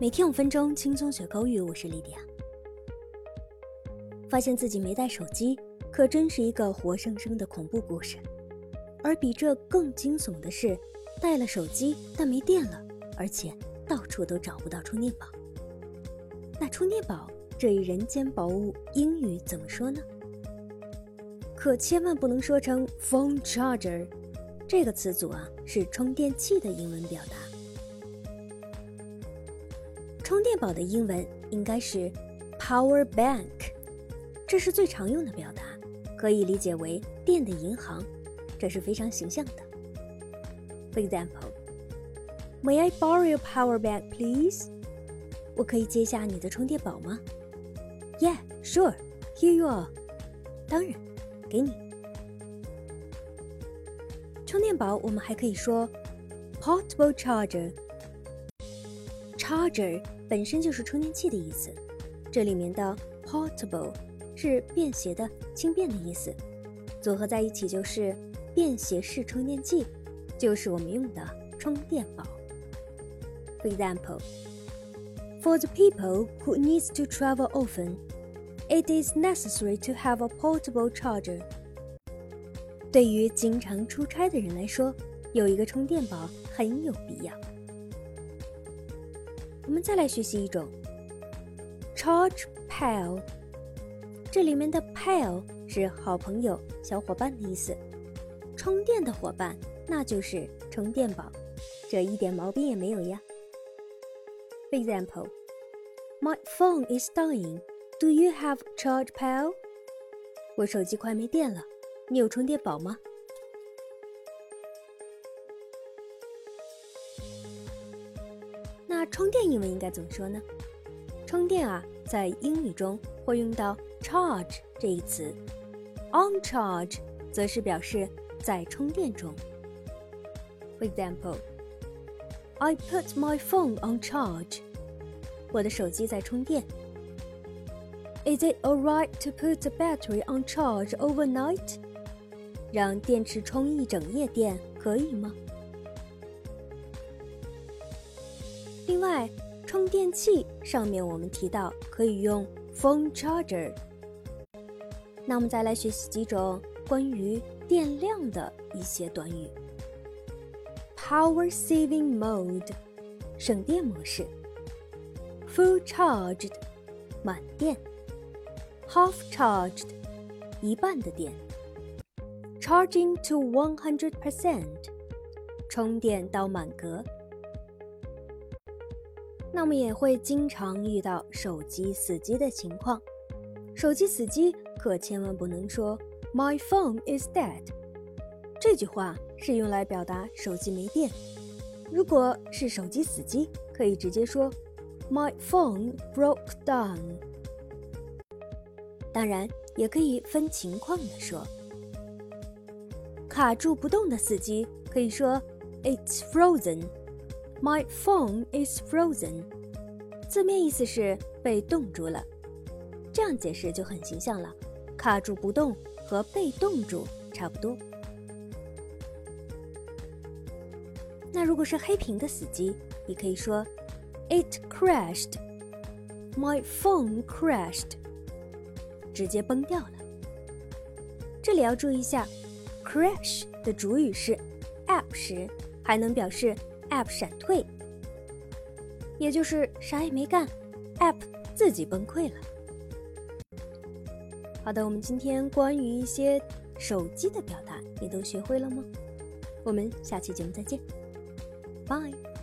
每天五分钟轻松学口语，我是莉迪亚。发现自己没带手机，可真是一个活生生的恐怖故事。而比这更惊悚的是，带了手机但没电了，而且到处都找不到充电宝。那充电宝这一人间宝物，英语怎么说呢？可千万不能说成 phone charger，这个词组啊是充电器的英文表达。充电宝的英文应该是 power bank，这是最常用的表达，可以理解为电的银行，这是非常形象的。For example, May I borrow your power bank, please? 我可以借下你的充电宝吗？Yeah, sure. Here you are. 当然，给你。充电宝我们还可以说 portable charger。Charger 本身就是充电器的意思，这里面的 portable 是便携的、轻便的意思，组合在一起就是便携式充电器，就是我们用的充电宝。For example, for the people who needs to travel often, it is necessary to have a portable charger. 对于经常出差的人来说，有一个充电宝很有必要。我们再来学习一种 charge pal，这里面的 pal 是好朋友、小伙伴的意思，充电的伙伴那就是充电宝，这一点毛病也没有呀。Example, my phone is dying. Do you have charge pal? 我手机快没电了，你有充电宝吗？充电英文应该怎么说呢？充电啊，在英语中会用到 charge 这一词，on charge 则是表示在充电中。For example, I put my phone on charge. 我的手机在充电。Is it alright to put the battery on charge overnight? 让电池充一整夜电可以吗？另外，充电器上面我们提到可以用 phone charger。那我们再来学习几种关于电量的一些短语：power saving mode，省电模式；full charged，满电；half charged，一半的电；charging to one hundred percent，充电到满格。那么也会经常遇到手机死机的情况。手机死机可千万不能说 “My phone is dead”，这句话是用来表达手机没电。如果是手机死机，可以直接说 “My phone broke down”。当然，也可以分情况的说。卡住不动的死机可以说 “It's frozen”。My phone is frozen，字面意思是被冻住了，这样解释就很形象了。卡住不动和被冻住差不多。那如果是黑屏的死机，你可以说 It crashed。My phone crashed，直接崩掉了。这里要注意一下，crash 的主语是 app 时，还能表示。App 闪退，也就是啥也没干，App 自己崩溃了。好的，我们今天关于一些手机的表达，你都学会了吗？我们下期节目再见，拜。